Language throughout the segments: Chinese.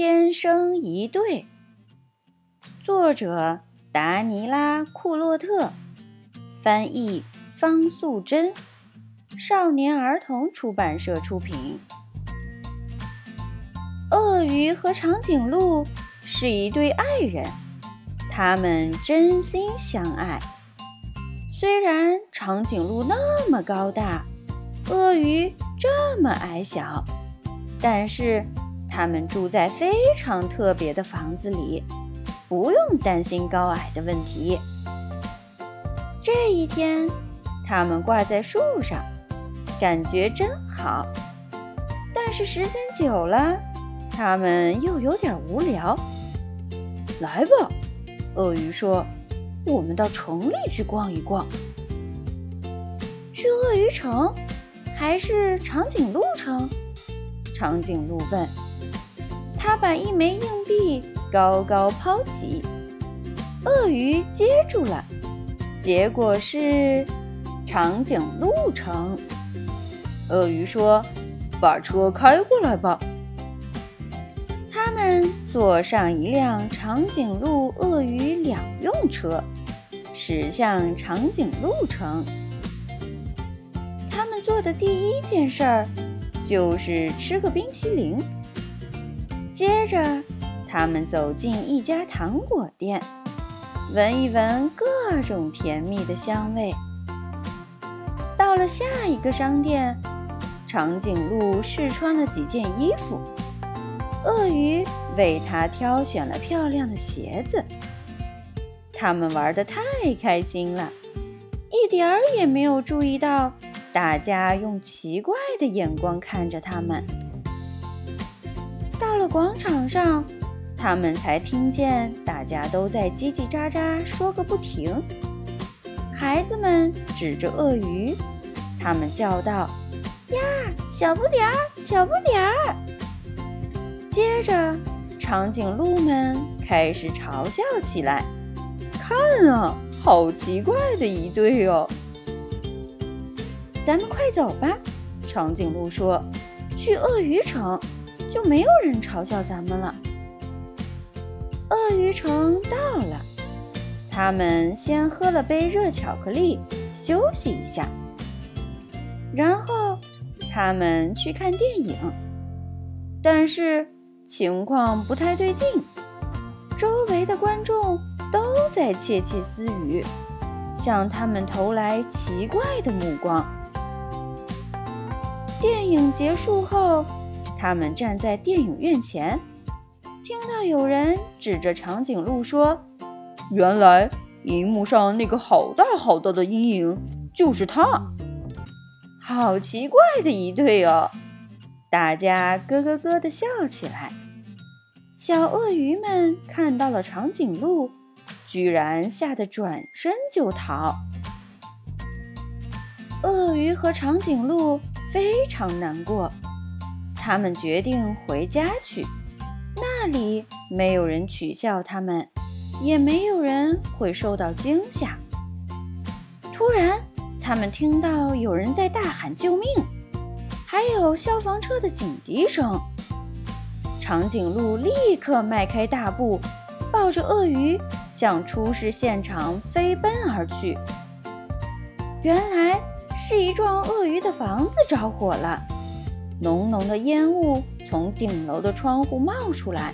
天生一对，作者达尼拉·库洛特，翻译方素珍，少年儿童出版社出品。鳄鱼和长颈鹿是一对爱人，他们真心相爱。虽然长颈鹿那么高大，鳄鱼这么矮小，但是。他们住在非常特别的房子里，不用担心高矮的问题。这一天，他们挂在树上，感觉真好。但是时间久了，他们又有点无聊。来吧，鳄鱼说：“我们到城里去逛一逛。”去鳄鱼城，还是长颈鹿城？长颈鹿问。把一枚硬币高高抛起，鳄鱼接住了，结果是长颈鹿城。鳄鱼说：“把车开过来吧。”他们坐上一辆长颈鹿鳄鱼两用车，驶向长颈鹿城。他们做的第一件事儿就是吃个冰淇淋。接着，他们走进一家糖果店，闻一闻各种甜蜜的香味。到了下一个商店，长颈鹿试穿了几件衣服，鳄鱼为它挑选了漂亮的鞋子。他们玩得太开心了，一点儿也没有注意到大家用奇怪的眼光看着他们。广场上，他们才听见大家都在叽叽喳喳说个不停。孩子们指着鳄鱼，他们叫道：“呀，小不点儿，小不点儿！”接着，长颈鹿们开始嘲笑起来：“看啊，好奇怪的一对哦！”咱们快走吧，长颈鹿说：“去鳄鱼城。”就没有人嘲笑咱们了。鳄鱼城到了，他们先喝了杯热巧克力，休息一下，然后他们去看电影。但是情况不太对劲，周围的观众都在窃窃私语，向他们投来奇怪的目光。电影结束后。他们站在电影院前，听到有人指着长颈鹿说：“原来荧幕上那个好大好大的阴影就是它。”好奇怪的一对哦！大家咯咯咯的笑起来。小鳄鱼们看到了长颈鹿，居然吓得转身就逃。鳄鱼和长颈鹿非常难过。他们决定回家去，那里没有人取笑他们，也没有人会受到惊吓。突然，他们听到有人在大喊救命，还有消防车的警笛声。长颈鹿立刻迈开大步，抱着鳄鱼向出事现场飞奔而去。原来是一幢鳄鱼的房子着火了。浓浓的烟雾从顶楼的窗户冒出来，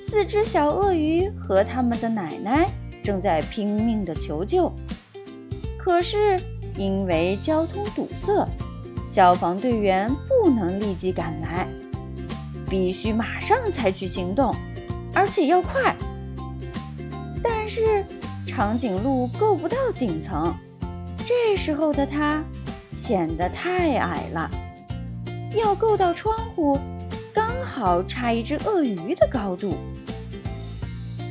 四只小鳄鱼和他们的奶奶正在拼命地求救，可是因为交通堵塞，消防队员不能立即赶来，必须马上采取行动，而且要快。但是长颈鹿够不到顶层，这时候的它显得太矮了。要够到窗户，刚好差一只鳄鱼的高度。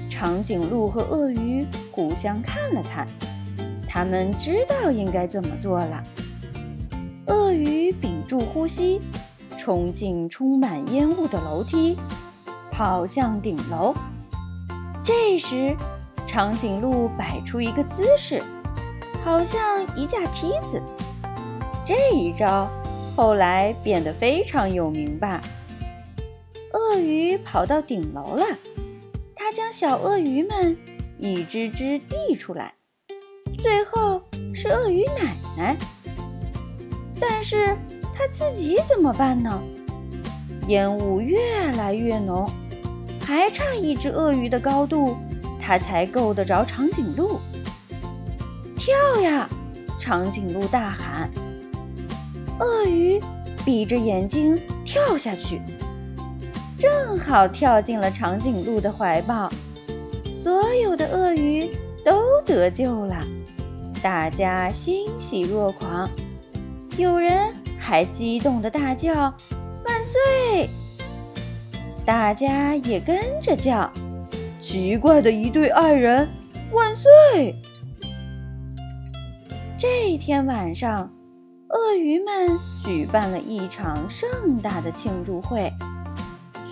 长颈鹿和鳄鱼互相看了看，他们知道应该怎么做了。鳄鱼屏住呼吸，冲进充满烟雾的楼梯，跑向顶楼。这时，长颈鹿摆出一个姿势，好像一架梯子。这一招。后来变得非常有名吧？鳄鱼跑到顶楼了，它将小鳄鱼们一只只递出来。最后是鳄鱼奶奶，但是它自己怎么办呢？烟雾越来越浓，还差一只鳄鱼的高度，它才够得着长颈鹿。跳呀！长颈鹿大喊。鳄鱼闭着眼睛跳下去，正好跳进了长颈鹿的怀抱。所有的鳄鱼都得救了。大家欣喜若狂，有人还激动地大叫“万岁”！大家也跟着叫：“奇怪的一对爱人，万岁！”这天晚上，鳄鱼们举办了一场盛大的庆祝会，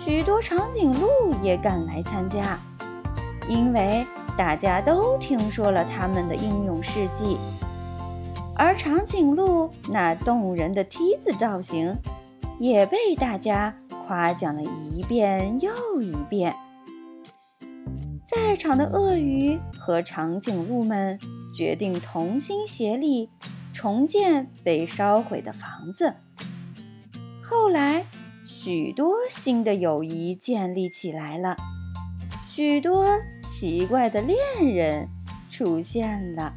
许多长颈鹿也赶来参加，因为。大家都听说了他们的英勇事迹，而长颈鹿那动人的梯子造型也被大家夸奖了一遍又一遍。在场的鳄鱼和长颈鹿们决定同心协力重建被烧毁的房子。后来，许多新的友谊建立起来了，许多。奇怪的恋人出现了。